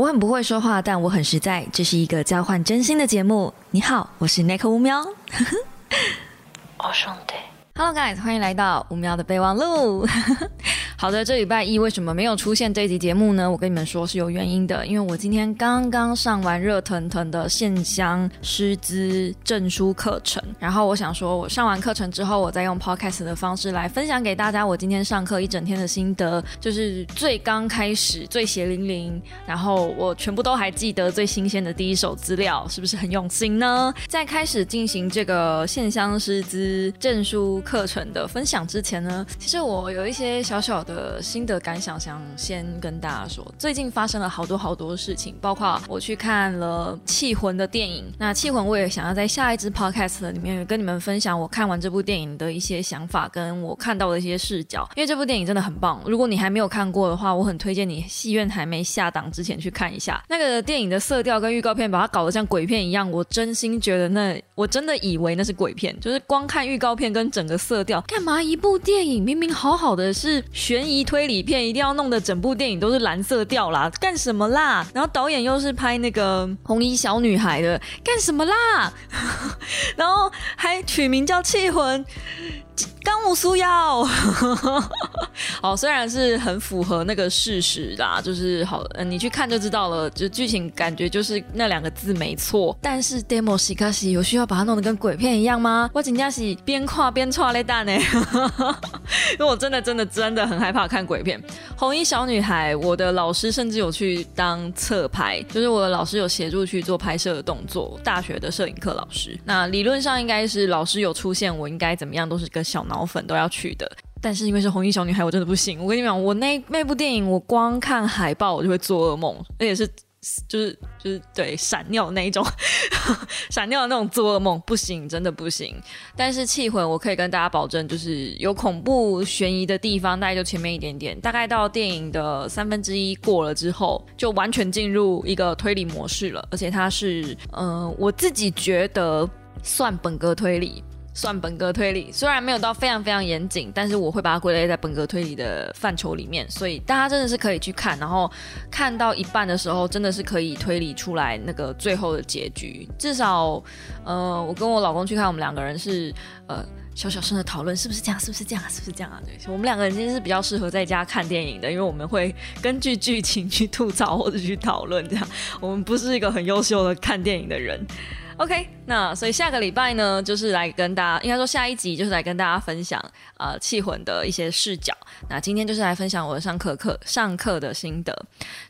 我很不会说话，但我很实在。这是一个交换真心的节目。你好，我是 Nick 乌喵。哦兄弟。Hello guys，欢迎来到吴喵的备忘录。好的，这礼拜一为什么没有出现这一集节目呢？我跟你们说是有原因的，因为我今天刚刚上完热腾腾的线香师资证书课程，然后我想说，我上完课程之后，我再用 podcast 的方式来分享给大家我今天上课一整天的心得，就是最刚开始最血淋淋，然后我全部都还记得最新鲜的第一手资料，是不是很用心呢？在开始进行这个线香师资证书课程的分享之前呢，其实我有一些小小的。的心得感想，想先跟大家说，最近发生了好多好多事情，包括我去看了《气魂》的电影。那《气魂》我也想要在下一支 podcast 里面跟你们分享我看完这部电影的一些想法，跟我看到的一些视角。因为这部电影真的很棒，如果你还没有看过的话，我很推荐你戏院还没下档之前去看一下。那个电影的色调跟预告片把它搞得像鬼片一样，我真心觉得那我真的以为那是鬼片，就是光看预告片跟整个色调，干嘛一部电影明明好好的是悬。悬疑推理片一定要弄得整部电影都是蓝色调啦，干什么啦？然后导演又是拍那个红衣小女孩的，干什么啦？然后还取名叫气魂。刚武苏要，哦，虽然是很符合那个事实啦，就是好，你去看就知道了，就剧情感觉就是那两个字没错。但是 demo 西卡西有需要把它弄得跟鬼片一样吗？我紧张是边跨边错嘞蛋呢，因为我真的真的真的很害怕看鬼片。红衣小女孩，我的老师甚至有去当侧拍，就是我的老师有协助去做拍摄的动作。大学的摄影课老师，那理论上应该是老师有出现，我应该怎么样都是跟。小脑粉都要去的，但是因为是红衣小女孩，我真的不行。我跟你讲，我那那部电影，我光看海报我就会做噩梦，而且是就是就是对闪尿那一种，闪尿的那种做噩梦，不行，真的不行。但是气魂，我可以跟大家保证，就是有恐怖悬疑的地方，大概就前面一点点，大概到电影的三分之一过了之后，就完全进入一个推理模式了。而且它是，嗯，我自己觉得算本格推理。算本格推理，虽然没有到非常非常严谨，但是我会把它归类在本格推理的范畴里面，所以大家真的是可以去看，然后看到一半的时候，真的是可以推理出来那个最后的结局。至少，呃，我跟我老公去看，我们两个人是呃小小声的讨论，是不是这样？是不是这样？是不是这样啊？对，我们两个人其实是比较适合在家看电影的，因为我们会根据剧情去吐槽或者去讨论，这样我们不是一个很优秀的看电影的人。OK，那所以下个礼拜呢，就是来跟大家，应该说下一集就是来跟大家分享呃气魂的一些视角。那今天就是来分享我的上课课上课的心得。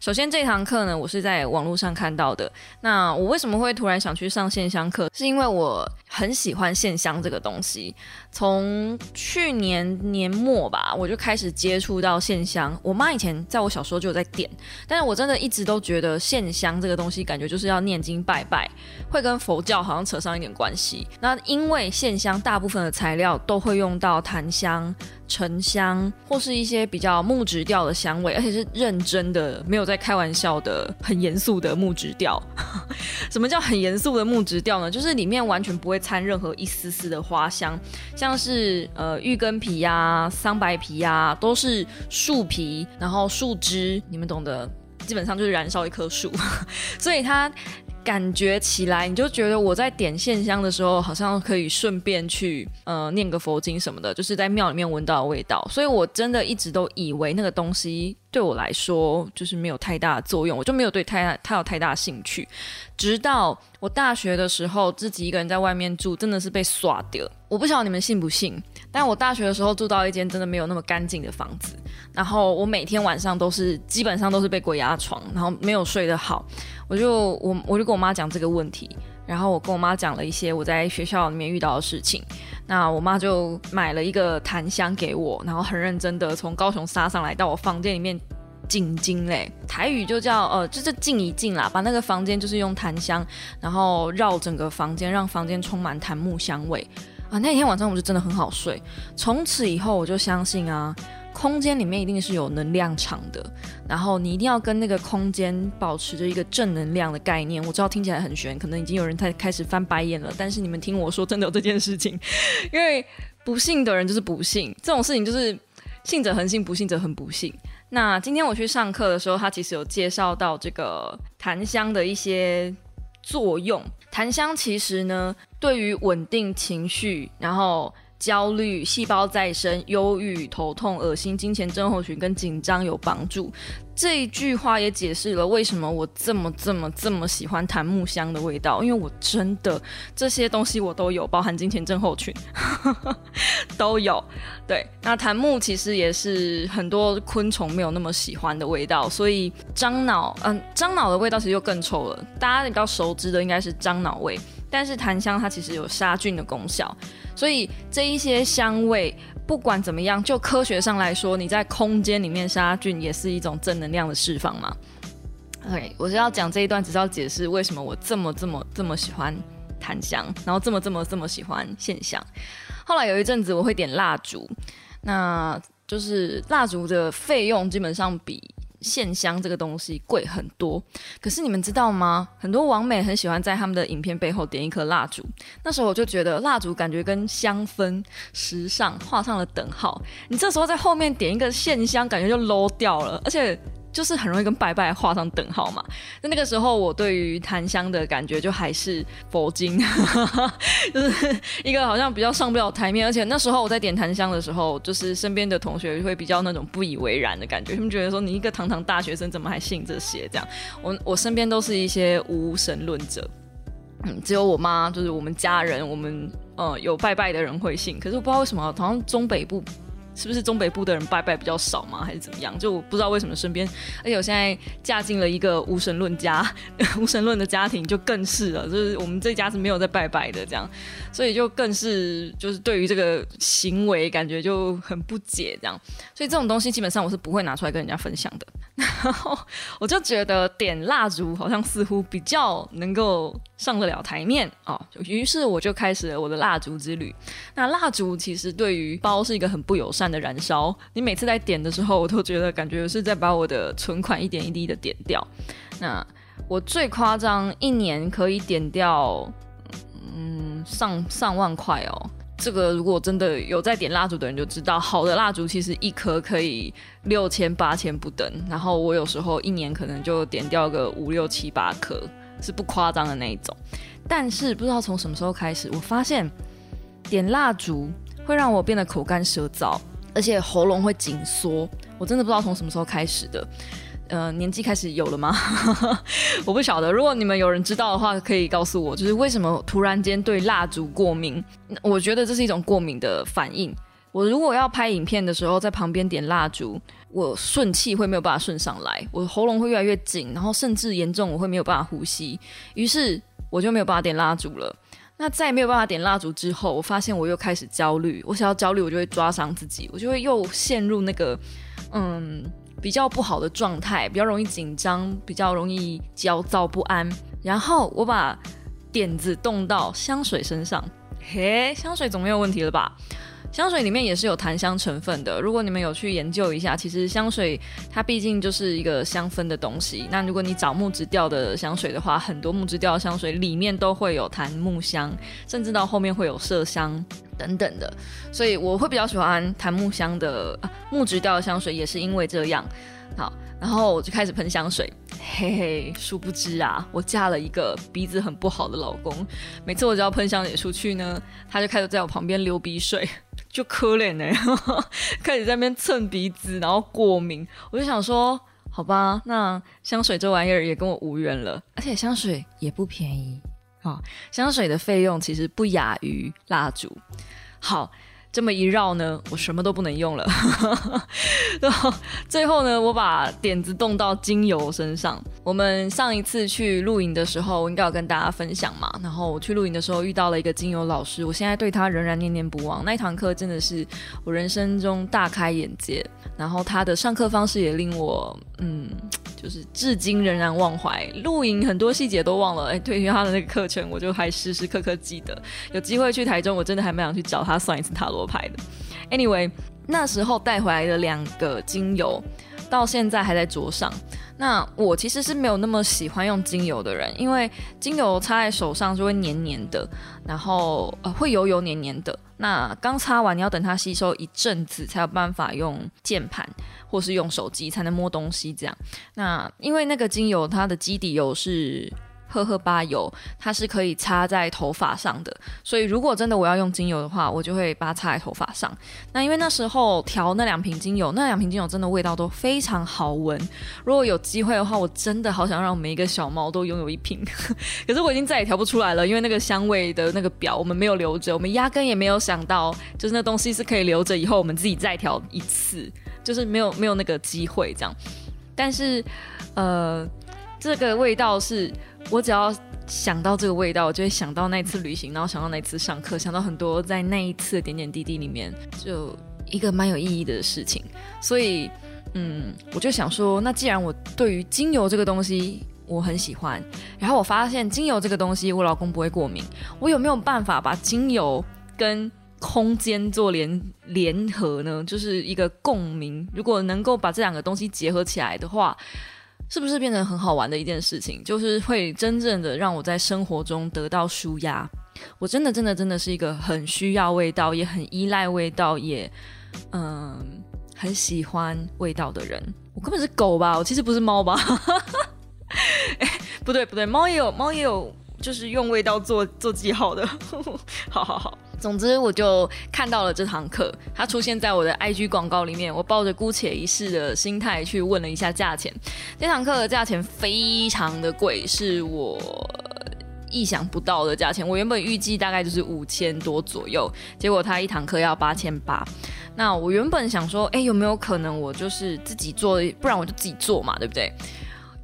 首先这堂课呢，我是在网络上看到的。那我为什么会突然想去上线香课？是因为我很喜欢线香这个东西。从去年年末吧，我就开始接触到线香。我妈以前在我小时候就有在点，但是我真的一直都觉得线香这个东西，感觉就是要念经拜拜，会跟佛。教好像扯上一点关系。那因为线香大部分的材料都会用到檀香、沉香或是一些比较木质调的香味，而且是认真的，没有在开玩笑的，很严肃的木质调。什么叫很严肃的木质调呢？就是里面完全不会掺任何一丝丝的花香，像是呃玉根皮呀、桑白皮呀，都是树皮，然后树枝，你们懂得，基本上就是燃烧一棵树，所以它。感觉起来，你就觉得我在点线香的时候，好像可以顺便去呃念个佛经什么的，就是在庙里面闻到的味道。所以我真的一直都以为那个东西对我来说就是没有太大的作用，我就没有对太太有太大兴趣。直到我大学的时候，自己一个人在外面住，真的是被耍掉。我不晓得你们信不信，但我大学的时候住到一间真的没有那么干净的房子，然后我每天晚上都是基本上都是被鬼压床，然后没有睡得好。我就我我就跟我妈讲这个问题，然后我跟我妈讲了一些我在学校里面遇到的事情，那我妈就买了一个檀香给我，然后很认真的从高雄杀上来到我房间里面静静嘞，台语就叫呃就是静一静啦，把那个房间就是用檀香，然后绕整个房间，让房间充满檀木香味啊。那天晚上我就真的很好睡，从此以后我就相信啊。空间里面一定是有能量场的，然后你一定要跟那个空间保持着一个正能量的概念。我知道听起来很玄，可能已经有人在开始翻白眼了。但是你们听我说，真的有这件事情，因为不信的人就是不信，这种事情就是信者恒信，不信者很不信。那今天我去上课的时候，他其实有介绍到这个檀香的一些作用。檀香其实呢，对于稳定情绪，然后。焦虑、细胞再生、忧郁、头痛、恶心、金钱症候群跟紧张有帮助。这一句话也解释了为什么我这么、这么、这么喜欢檀木香的味道，因为我真的这些东西我都有，包含金钱症候群都有。对，那檀木其实也是很多昆虫没有那么喜欢的味道，所以樟脑，嗯，樟脑的味道其实就更臭了。大家比较熟知的应该是樟脑味，但是檀香它其实有杀菌的功效。所以这一些香味，不管怎么样，就科学上来说，你在空间里面杀菌也是一种正能量的释放嘛。OK，我是要讲这一段，只是要解释为什么我这么这么这么喜欢檀香，然后这么这么这么喜欢线香。后来有一阵子我会点蜡烛，那就是蜡烛的费用基本上比。线香这个东西贵很多，可是你们知道吗？很多网美很喜欢在他们的影片背后点一颗蜡烛。那时候我就觉得蜡烛感觉跟香氛、时尚画上了等号。你这时候在后面点一个线香，感觉就 low 掉了，而且。就是很容易跟拜拜画上等号嘛。那那个时候，我对于檀香的感觉就还是佛经，就是一个好像比较上不了台面。而且那时候我在点檀香的时候，就是身边的同学会比较那种不以为然的感觉，他们觉得说你一个堂堂大学生怎么还信这些？这样，我我身边都是一些无神论者，嗯，只有我妈就是我们家人，我们呃有拜拜的人会信。可是我不知道为什么，好像中北部。是不是中北部的人拜拜比较少吗？还是怎么样？就我不知道为什么身边，而且我现在嫁进了一个无神论家、无神论的家庭，就更是了。就是我们这家是没有在拜拜的，这样，所以就更是就是对于这个行为感觉就很不解，这样。所以这种东西基本上我是不会拿出来跟人家分享的。然后我就觉得点蜡烛好像似乎比较能够上得了台面哦，于是我就开始了我的蜡烛之旅。那蜡烛其实对于包是一个很不友善的燃烧，你每次在点的时候，我都觉得感觉是在把我的存款一点一滴的点掉。那我最夸张一年可以点掉，嗯，上上万块哦。这个如果真的有在点蜡烛的人就知道，好的蜡烛其实一颗可以六千八千不等。然后我有时候一年可能就点掉个五六七八颗，是不夸张的那一种。但是不知道从什么时候开始，我发现点蜡烛会让我变得口干舌燥，而且喉咙会紧缩。我真的不知道从什么时候开始的。呃，年纪开始有了吗？我不晓得。如果你们有人知道的话，可以告诉我，就是为什么突然间对蜡烛过敏？我觉得这是一种过敏的反应。我如果要拍影片的时候，在旁边点蜡烛，我顺气会没有办法顺上来，我喉咙会越来越紧，然后甚至严重我会没有办法呼吸，于是我就没有办法点蜡烛了。那在没有办法点蜡烛之后，我发现我又开始焦虑。我想要焦虑，我就会抓伤自己，我就会又陷入那个嗯。比较不好的状态，比较容易紧张，比较容易焦躁不安。然后我把点子动到香水身上，嘿，香水总没有问题了吧？香水里面也是有檀香成分的。如果你们有去研究一下，其实香水它毕竟就是一个香氛的东西。那如果你找木质调的香水的话，很多木质调的香水里面都会有檀木香，甚至到后面会有麝香等等的。所以我会比较喜欢檀木香的木质调的香水，也是因为这样。好。然后我就开始喷香水，嘿嘿，殊不知啊，我嫁了一个鼻子很不好的老公。每次我只要喷香水出去呢，他就开始在我旁边流鼻水，就可怜呢，开始在那边蹭鼻子，然后过敏。我就想说，好吧，那香水这玩意儿也跟我无缘了，而且香水也不便宜啊，香水的费用其实不亚于蜡烛。好。这么一绕呢，我什么都不能用了。最后呢，我把点子动到精油身上。我们上一次去露营的时候，我应该有跟大家分享嘛。然后我去露营的时候遇到了一个精油老师，我现在对他仍然念念不忘。那一堂课真的是我人生中大开眼界。然后他的上课方式也令我，嗯。就是至今仍然忘怀，露营很多细节都忘了。哎，对于他的那个课程，我就还时时刻刻记得。有机会去台中，我真的还蛮想去找他算一次塔罗牌的。Anyway，那时候带回来的两个精油，到现在还在桌上。那我其实是没有那么喜欢用精油的人，因为精油擦在手上就会黏黏的，然后呃会油油黏黏的。那刚擦完，你要等它吸收一阵子，才有办法用键盘或是用手机才能摸东西。这样，那因为那个精油它的基底油是。荷荷巴油，它是可以擦在头发上的，所以如果真的我要用精油的话，我就会把它擦在头发上。那因为那时候调那两瓶精油，那两瓶精油真的味道都非常好闻。如果有机会的话，我真的好想让每一个小猫都拥有一瓶。可是我已经再也调不出来了，因为那个香味的那个表我们没有留着，我们压根也没有想到，就是那东西是可以留着以后我们自己再调一次，就是没有没有那个机会这样。但是，呃，这个味道是。我只要想到这个味道，我就会想到那次旅行，然后想到那次上课，想到很多在那一次的点点滴滴里面，就一个蛮有意义的事情。所以，嗯，我就想说，那既然我对于精油这个东西我很喜欢，然后我发现精油这个东西我老公不会过敏，我有没有办法把精油跟空间做联联合呢？就是一个共鸣。如果能够把这两个东西结合起来的话。是不是变成很好玩的一件事情？就是会真正的让我在生活中得到舒压。我真的真的真的是一个很需要味道，也很依赖味道，也嗯很喜欢味道的人。我根本是狗吧？我其实不是猫吧？哎，不对不对，猫也有猫也有，就是用味道做做记号的。好 好好。总之，我就看到了这堂课，它出现在我的 IG 广告里面。我抱着姑且一试的心态去问了一下价钱，这堂课的价钱非常的贵，是我意想不到的价钱。我原本预计大概就是五千多左右，结果他一堂课要八千八。那我原本想说，哎，有没有可能我就是自己做，不然我就自己做嘛，对不对？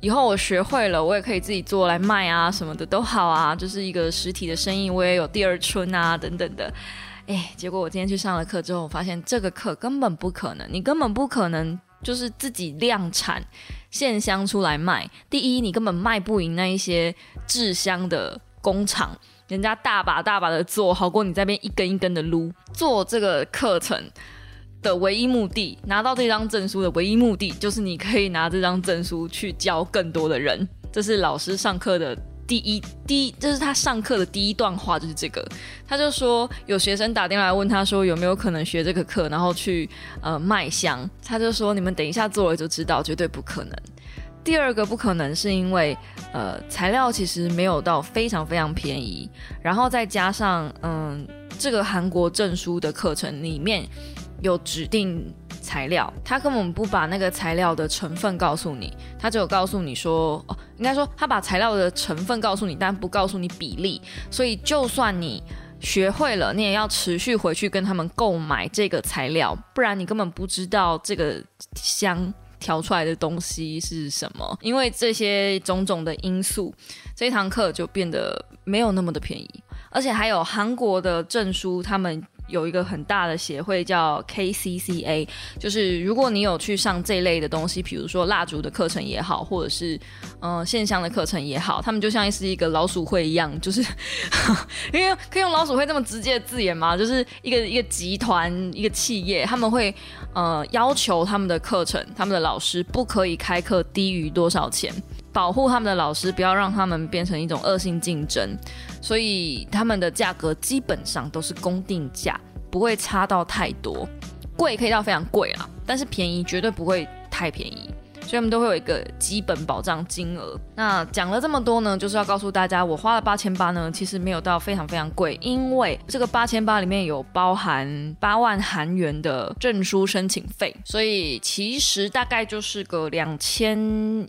以后我学会了，我也可以自己做来卖啊，什么的都好啊，就是一个实体的生意，我也有第二春啊，等等的。哎，结果我今天去上了课之后，我发现这个课根本不可能，你根本不可能就是自己量产线香出来卖。第一，你根本卖不赢那一些制香的工厂，人家大把大把的做好过你这边一根一根的撸。做这个课程。的唯一目的，拿到这张证书的唯一目的，就是你可以拿这张证书去教更多的人。这是老师上课的第一第一，这是他上课的第一段话，就是这个。他就说有学生打电话问他说有没有可能学这个课，然后去呃卖香。他就说你们等一下做了就知道，绝对不可能。第二个不可能是因为呃材料其实没有到非常非常便宜，然后再加上嗯这个韩国证书的课程里面。有指定材料，他根本不把那个材料的成分告诉你，他只有告诉你说，哦，应该说他把材料的成分告诉你，但不告诉你比例。所以就算你学会了，你也要持续回去跟他们购买这个材料，不然你根本不知道这个香调出来的东西是什么。因为这些种种的因素，这堂课就变得没有那么的便宜，而且还有韩国的证书，他们。有一个很大的协会叫 KCCA，就是如果你有去上这类的东西，比如说蜡烛的课程也好，或者是嗯线香的课程也好，他们就像是一个老鼠会一样，就是 因为可以用老鼠会这么直接的字眼吗？就是一个一个集团一个企业，他们会呃要求他们的课程，他们的老师不可以开课低于多少钱。保护他们的老师，不要让他们变成一种恶性竞争，所以他们的价格基本上都是公定价，不会差到太多。贵可以到非常贵啦，但是便宜绝对不会太便宜，所以他们都会有一个基本保障金额。那讲了这么多呢，就是要告诉大家，我花了八千八呢，其实没有到非常非常贵，因为这个八千八里面有包含八万韩元的证书申请费，所以其实大概就是个两千。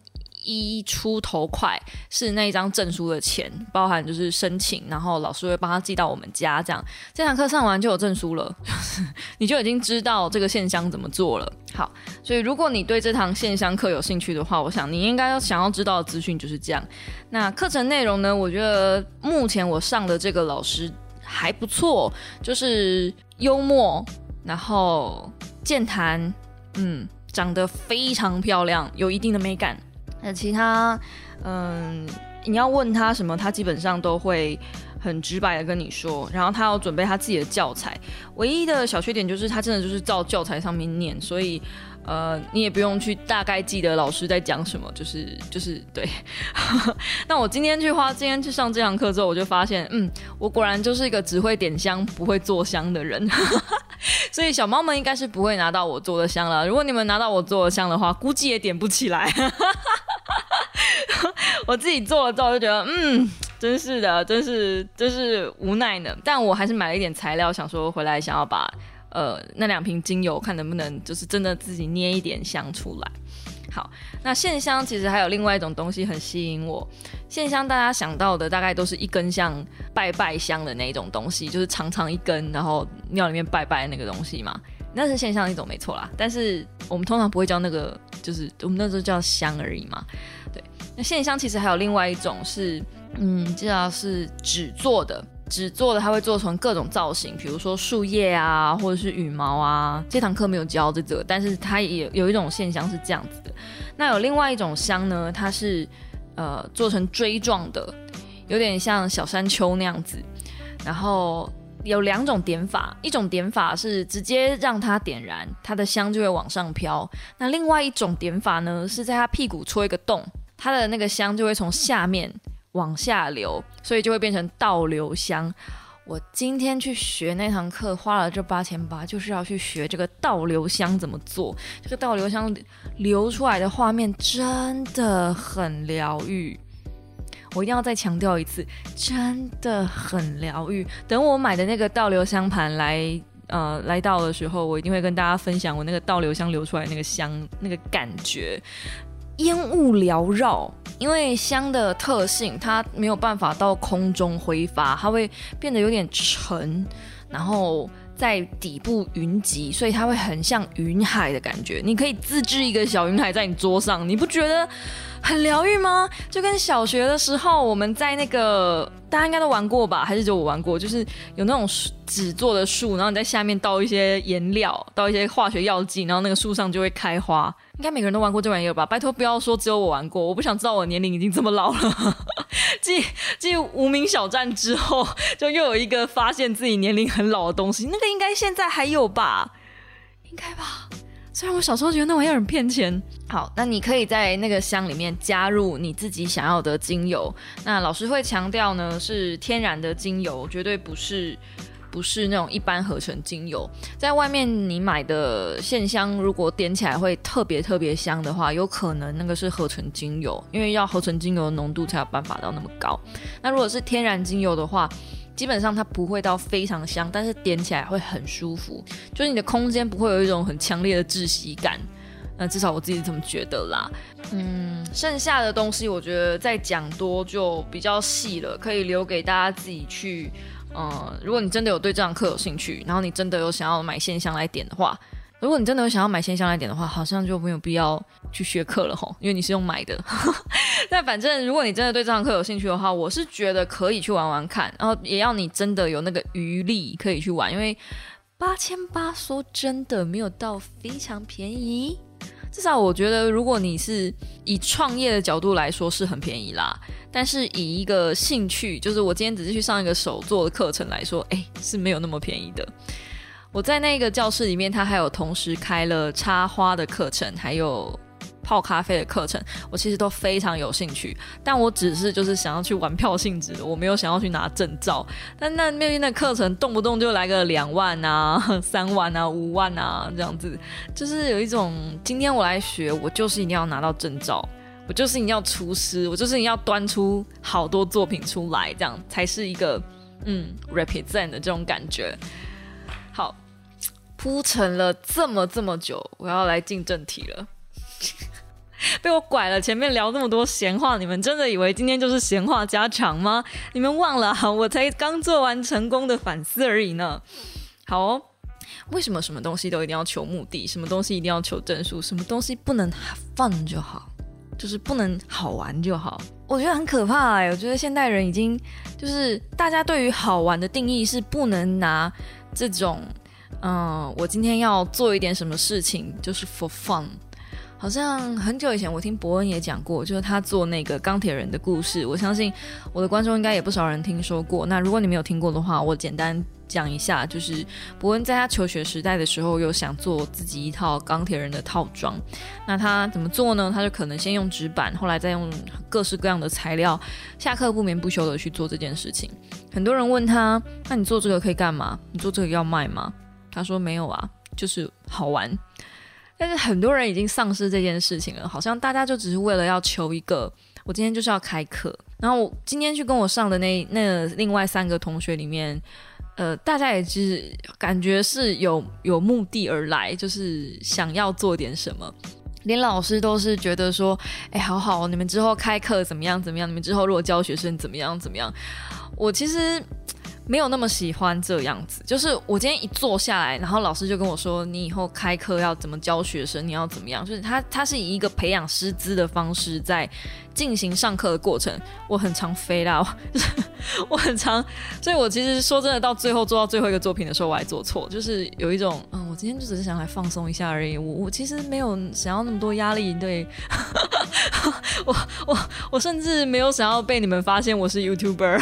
一出头块是那一张证书的钱，包含就是申请，然后老师会帮他寄到我们家，这样这堂课上完就有证书了，你就已经知道这个线香怎么做了。好，所以如果你对这堂线香课有兴趣的话，我想你应该要想要知道的资讯就是这样。那课程内容呢？我觉得目前我上的这个老师还不错，就是幽默，然后健谈，嗯，长得非常漂亮，有一定的美感。那其他，嗯，你要问他什么，他基本上都会很直白的跟你说。然后他要准备他自己的教材，唯一的小缺点就是他真的就是照教材上面念，所以，呃，你也不用去大概记得老师在讲什么，就是就是对。那我今天去花，今天去上这堂课之后，我就发现，嗯，我果然就是一个只会点香不会做香的人。所以小猫们应该是不会拿到我做的香了。如果你们拿到我做的香的话，估计也点不起来。我自己做了之后就觉得，嗯，真是的，真是真是无奈呢。但我还是买了一点材料，想说回来想要把呃那两瓶精油看能不能就是真的自己捏一点香出来。好，那线香其实还有另外一种东西很吸引我。线香大家想到的大概都是一根像拜拜香的那种东西，就是长长一根，然后庙里面拜拜那个东西嘛。那是线香一种没错啦，但是我们通常不会叫那个，就是我们那时候叫香而已嘛。对，那线香其实还有另外一种是，嗯，这要是纸做的，纸做的它会做成各种造型，比如说树叶啊，或者是羽毛啊。这堂课没有教这个，但是它也有一种线香是这样子的。那有另外一种香呢，它是呃做成锥状的，有点像小山丘那样子，然后。有两种点法，一种点法是直接让它点燃，它的香就会往上飘。那另外一种点法呢，是在它屁股戳一个洞，它的那个香就会从下面往下流，所以就会变成倒流香。我今天去学那堂课，花了这八千八，就是要去学这个倒流香怎么做。这个倒流香流出来的画面真的很疗愈。我一定要再强调一次，真的很疗愈。等我买的那个倒流香盘来，呃，来到的时候，我一定会跟大家分享我那个倒流香流出来那个香那个感觉，烟雾缭绕。因为香的特性，它没有办法到空中挥发，它会变得有点沉，然后。在底部云集，所以它会很像云海的感觉。你可以自制一个小云海在你桌上，你不觉得很疗愈吗？就跟小学的时候，我们在那个大家应该都玩过吧？还是只有我玩过？就是有那种纸做的树，然后你在下面倒一些颜料，倒一些化学药剂，然后那个树上就会开花。应该每个人都玩过这玩意儿吧？拜托不要说只有我玩过，我不想知道我年龄已经这么老了。继继无名小站之后，就又有一个发现自己年龄很老的东西，那个应该现在还有吧？应该吧？虽然我小时候觉得那玩意儿很骗钱。好，那你可以在那个箱里面加入你自己想要的精油。那老师会强调呢，是天然的精油，绝对不是。不是那种一般合成精油，在外面你买的线香，如果点起来会特别特别香的话，有可能那个是合成精油，因为要合成精油的浓度才有办法到那么高。那如果是天然精油的话，基本上它不会到非常香，但是点起来会很舒服，就是你的空间不会有一种很强烈的窒息感。那至少我自己这么觉得啦。嗯，剩下的东西我觉得再讲多就比较细了，可以留给大家自己去。嗯，如果你真的有对这堂课有兴趣，然后你真的有想要买线香来点的话，如果你真的有想要买线香来点的话，好像就没有必要去学课了吼，因为你是用买的。但反正如果你真的对这堂课有兴趣的话，我是觉得可以去玩玩看，然后也要你真的有那个余力可以去玩，因为八千八说真的没有到非常便宜。至少我觉得，如果你是以创业的角度来说，是很便宜啦。但是以一个兴趣，就是我今天只是去上一个手作的课程来说，哎，是没有那么便宜的。我在那个教室里面，他还有同时开了插花的课程，还有。泡咖啡的课程，我其实都非常有兴趣，但我只是就是想要去玩票性质，我没有想要去拿证照。但那那边的课程动不动就来个两万啊、三万啊、五万啊这样子，就是有一种今天我来学，我就是一定要拿到证照，我就是一定要厨师，我就是一定要端出好多作品出来，这样才是一个嗯 represent 的这种感觉。好，铺陈了这么这么久，我要来进正题了。被我拐了，前面聊那么多闲话，你们真的以为今天就是闲话家常吗？你们忘了，我才刚做完成功的反思而已呢。好，为什么什么东西都一定要求目的？什么东西一定要求证数？什么东西不能放就好？就是不能好玩就好？我觉得很可怕哎！我觉得现代人已经就是大家对于好玩的定义是不能拿这种，嗯，我今天要做一点什么事情就是 for fun。好像很久以前我听伯恩也讲过，就是他做那个钢铁人的故事。我相信我的观众应该也不少人听说过。那如果你没有听过的话，我简单讲一下，就是伯恩在他求学时代的时候，有想做自己一套钢铁人的套装。那他怎么做呢？他就可能先用纸板，后来再用各式各样的材料，下课不眠不休的去做这件事情。很多人问他：“那你做这个可以干嘛？你做这个要卖吗？”他说：“没有啊，就是好玩。”但是很多人已经丧失这件事情了，好像大家就只是为了要求一个，我今天就是要开课。然后我今天去跟我上的那那另外三个同学里面，呃，大家也是感觉是有有目的而来，就是想要做点什么。连老师都是觉得说，哎，好好，你们之后开课怎么样怎么样？你们之后如果教学生怎么样怎么样？我其实。没有那么喜欢这样子，就是我今天一坐下来，然后老师就跟我说：“你以后开课要怎么教学生？你要怎么样？”就是他，他是以一个培养师资的方式在进行上课的过程。我很常飞啦，我很常，所以我其实说真的，到最后做到最后一个作品的时候，我还做错，就是有一种，嗯，我今天就只是想来放松一下而已。我我其实没有想要那么多压力，对 我我我甚至没有想要被你们发现我是 YouTuber，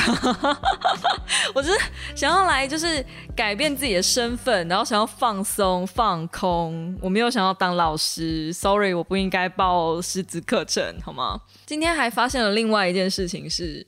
我是。想要来就是改变自己的身份，然后想要放松放空。我没有想要当老师，sorry，我不应该报师资课程，好吗？今天还发现了另外一件事情是，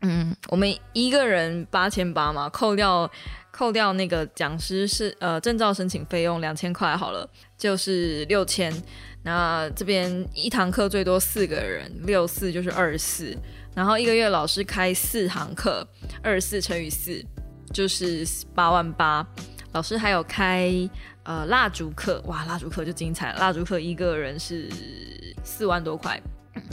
嗯，我们一个人八千八嘛，扣掉扣掉那个讲师是呃证照申请费用两千块好了，就是六千。那这边一堂课最多四个人，六四就是二四。然后一个月老师开四堂课，二四乘以四就是八万八。老师还有开呃蜡烛课，哇，蜡烛课就精彩了。蜡烛课一个人是四万多块。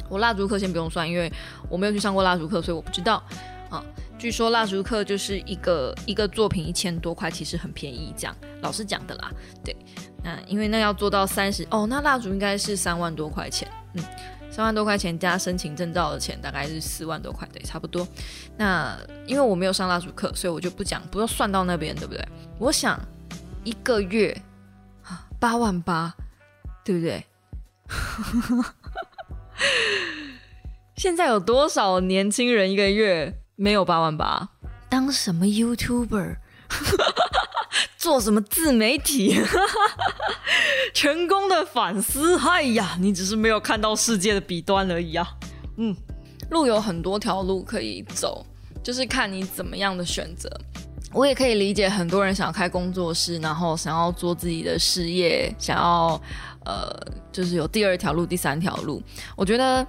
我蜡烛课先不用算，因为我没有去上过蜡烛课，所以我不知道啊。据说蜡烛课就是一个一个作品一千多块，其实很便宜，这样老师讲的啦。对，那因为那要做到三十哦，那蜡烛应该是三万多块钱，嗯。三万多块钱加申请证照的钱，大概是四万多块，对，差不多。那因为我没有上蜡烛课，所以我就不讲，不要算到那边，对不对？我想一个月八万八，对不对？现在有多少年轻人一个月没有八万八？当什么 YouTuber？做什么自媒体？成功的反思，哎呀，你只是没有看到世界的彼端而已啊。嗯，路有很多条路可以走，就是看你怎么样的选择。我也可以理解很多人想要开工作室，然后想要做自己的事业，想要呃，就是有第二条路、第三条路。我觉得，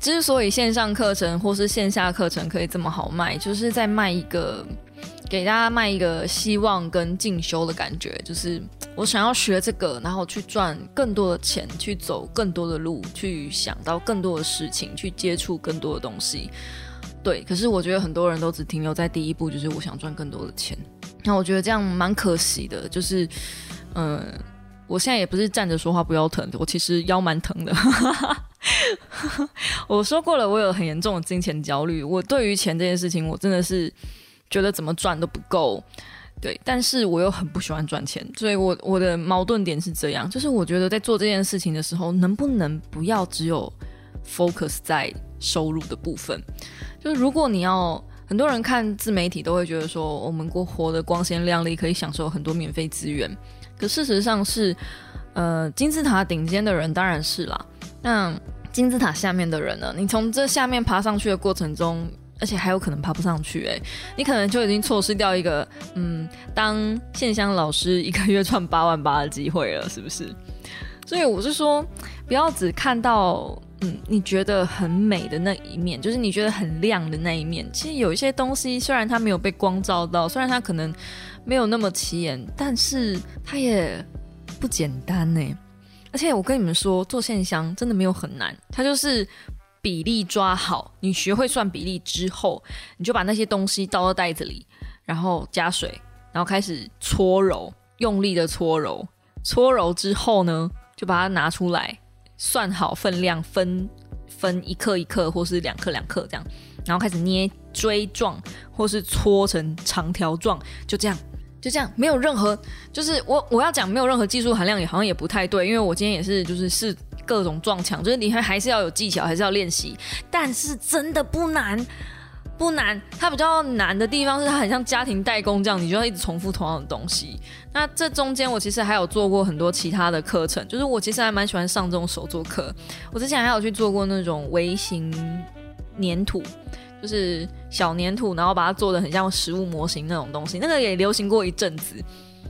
之所以线上课程或是线下课程可以这么好卖，就是在卖一个。给大家卖一个希望跟进修的感觉，就是我想要学这个，然后去赚更多的钱，去走更多的路，去想到更多的事情，去接触更多的东西。对，可是我觉得很多人都只停留在第一步，就是我想赚更多的钱。那我觉得这样蛮可惜的。就是，嗯，我现在也不是站着说话不腰疼，我其实腰蛮疼的。我说过了，我有很严重的金钱焦虑。我对于钱这件事情，我真的是。觉得怎么赚都不够，对，但是我又很不喜欢赚钱，所以我我的矛盾点是这样，就是我觉得在做这件事情的时候，能不能不要只有 focus 在收入的部分？就是如果你要，很多人看自媒体都会觉得说，我们过活得光鲜亮丽，可以享受很多免费资源，可事实上是，呃，金字塔顶尖的人当然是啦，那金字塔下面的人呢？你从这下面爬上去的过程中。而且还有可能爬不上去哎，你可能就已经错失掉一个嗯，当线香老师一个月赚八万八的机会了，是不是？所以我是说，不要只看到嗯你觉得很美的那一面，就是你觉得很亮的那一面。其实有一些东西，虽然它没有被光照到，虽然它可能没有那么起眼，但是它也不简单呢。而且我跟你们说，做线香真的没有很难，它就是。比例抓好，你学会算比例之后，你就把那些东西倒到袋子里，然后加水，然后开始搓揉，用力的搓揉。搓揉之后呢，就把它拿出来，算好分量，分分一克一克，或是两克两克这样，然后开始捏锥状，或是搓成长条状，就这样，就这样，没有任何，就是我我要讲没有任何技术含量，也好像也不太对，因为我今天也是就是是。各种撞墙，就是你还还是要有技巧，还是要练习，但是真的不难。不难，它比较难的地方是它很像家庭代工这样，你就要一直重复同样的东西。那这中间我其实还有做过很多其他的课程，就是我其实还蛮喜欢上这种手作课。我之前还有去做过那种微型粘土，就是小粘土，然后把它做的很像实物模型那种东西，那个也流行过一阵子。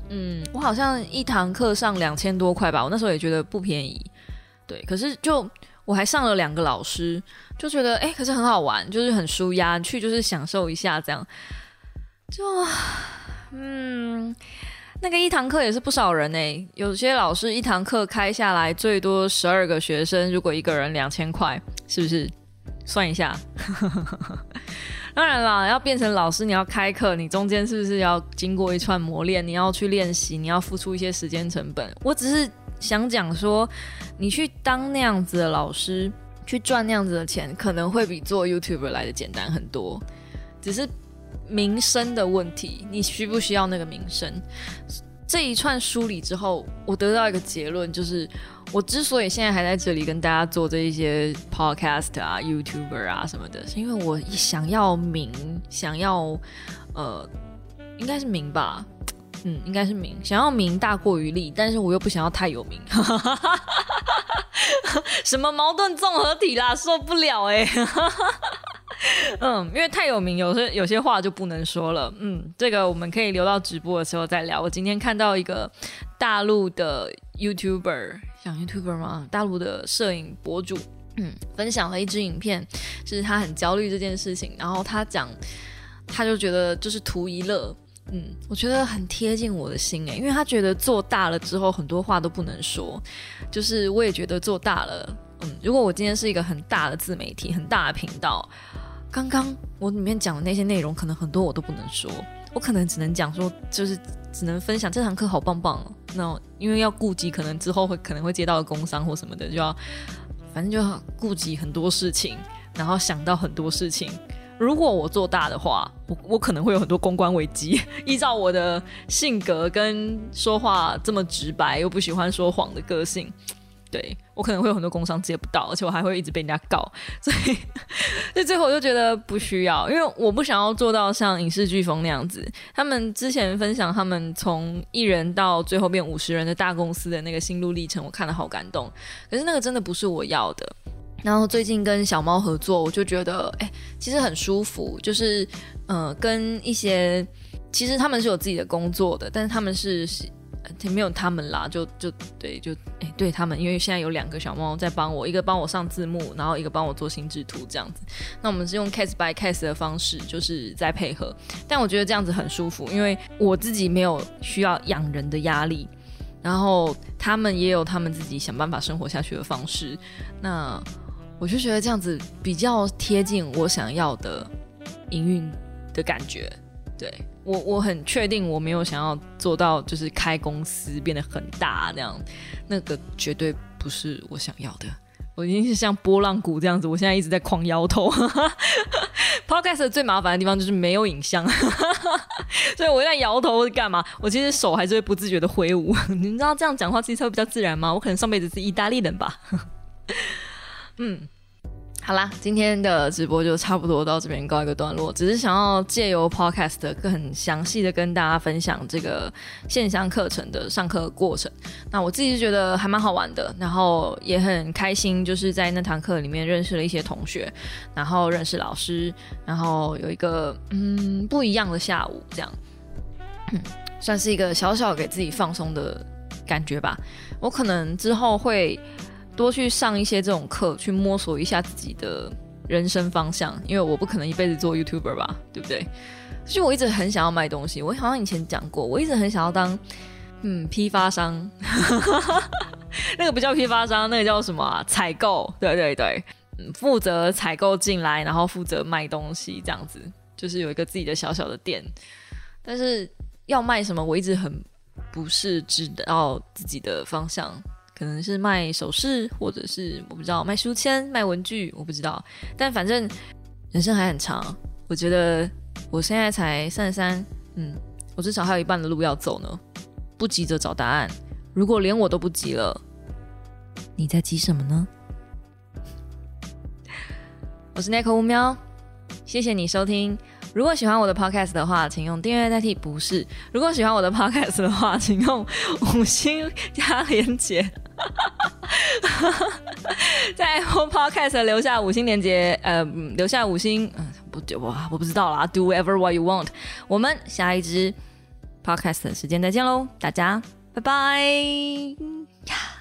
嗯，我好像一堂课上两千多块吧，我那时候也觉得不便宜。对，可是就我还上了两个老师。就觉得哎，可是很好玩，就是很舒压，去就是享受一下这样。就嗯，那个一堂课也是不少人哎，有些老师一堂课开下来最多十二个学生，如果一个人两千块，是不是？算一下。当然啦，要变成老师，你要开课，你中间是不是要经过一串磨练？你要去练习，你要付出一些时间成本。我只是想讲说，你去当那样子的老师。去赚那样子的钱，可能会比做 YouTuber 来的简单很多，只是名声的问题。你需不需要那个名声？这一串梳理之后，我得到一个结论，就是我之所以现在还在这里跟大家做这一些 Podcast 啊、YouTuber 啊什么的，是因为我想要名，想要呃，应该是名吧。嗯，应该是名，想要名大过于利，但是我又不想要太有名，什么矛盾综合体啦，受不了哎。嗯，因为太有名，有些有些话就不能说了。嗯，这个我们可以留到直播的时候再聊。我今天看到一个大陆的 YouTuber，讲 YouTuber 吗？大陆的摄影博主，嗯，分享了一支影片，是他很焦虑这件事情，然后他讲，他就觉得就是图一乐。嗯，我觉得很贴近我的心诶，因为他觉得做大了之后很多话都不能说，就是我也觉得做大了，嗯，如果我今天是一个很大的自媒体、很大的频道，刚刚我里面讲的那些内容，可能很多我都不能说，我可能只能讲说，就是只能分享这堂课好棒棒哦，那因为要顾及可能之后会可能会接到工商或什么的，就要反正就要顾及很多事情，然后想到很多事情。如果我做大的话，我我可能会有很多公关危机。依照我的性格跟说话这么直白又不喜欢说谎的个性，对我可能会有很多工商接不到，而且我还会一直被人家告。所以，所以最后我就觉得不需要，因为我不想要做到像影视飓风那样子。他们之前分享他们从一人到最后变五十人的大公司的那个心路历程，我看了好感动。可是那个真的不是我要的。然后最近跟小猫合作，我就觉得哎，其实很舒服。就是，呃，跟一些其实他们是有自己的工作的，但是他们是没有他们啦，就就对，就哎，对他们，因为现在有两个小猫在帮我，一个帮我上字幕，然后一个帮我做心智图这样子。那我们是用 case by case 的方式，就是在配合。但我觉得这样子很舒服，因为我自己没有需要养人的压力，然后他们也有他们自己想办法生活下去的方式。那我就觉得这样子比较贴近我想要的营运的感觉。对我，我很确定我没有想要做到就是开公司变得很大那样，那个绝对不是我想要的。我已经是像波浪鼓这样子，我现在一直在狂摇头。Podcast 最麻烦的地方就是没有影像，所以我在摇头干嘛？我其实手还是会不自觉的挥舞。你知道这样讲话其实会比较自然吗？我可能上辈子是意大利人吧。嗯，好啦，今天的直播就差不多到这边告一个段落。只是想要借由 Podcast 更详细的跟大家分享这个线上课程的上课过程。那我自己是觉得还蛮好玩的，然后也很开心，就是在那堂课里面认识了一些同学，然后认识老师，然后有一个嗯不一样的下午，这样，算是一个小小给自己放松的感觉吧。我可能之后会。多去上一些这种课，去摸索一下自己的人生方向。因为我不可能一辈子做 YouTuber 吧，对不对？所以我一直很想要卖东西。我好像以前讲过，我一直很想要当嗯批发商。那个不叫批发商，那个叫什么啊？采购。对对对，嗯，负责采购进来，然后负责卖东西，这样子就是有一个自己的小小的店。但是要卖什么，我一直很不是知道自己的方向。可能是卖首饰，或者是我不知道卖书签、卖文具，我不知道。但反正人生还很长，我觉得我现在才三十三，嗯，我至少还有一半的路要走呢。不急着找答案，如果连我都不急了，你在急什么呢？我是 Nico 乌喵，谢谢你收听。如果喜欢我的 Podcast 的话，请用订阅代替。不是，如果喜欢我的 Podcast 的话，请用五星加连接。在 Apple Podcast 留下五星连接，呃，留下五星，嗯，不，我我不知道啦。Do whatever what you want。我们下一支 Podcast 时间再见喽，大家拜拜。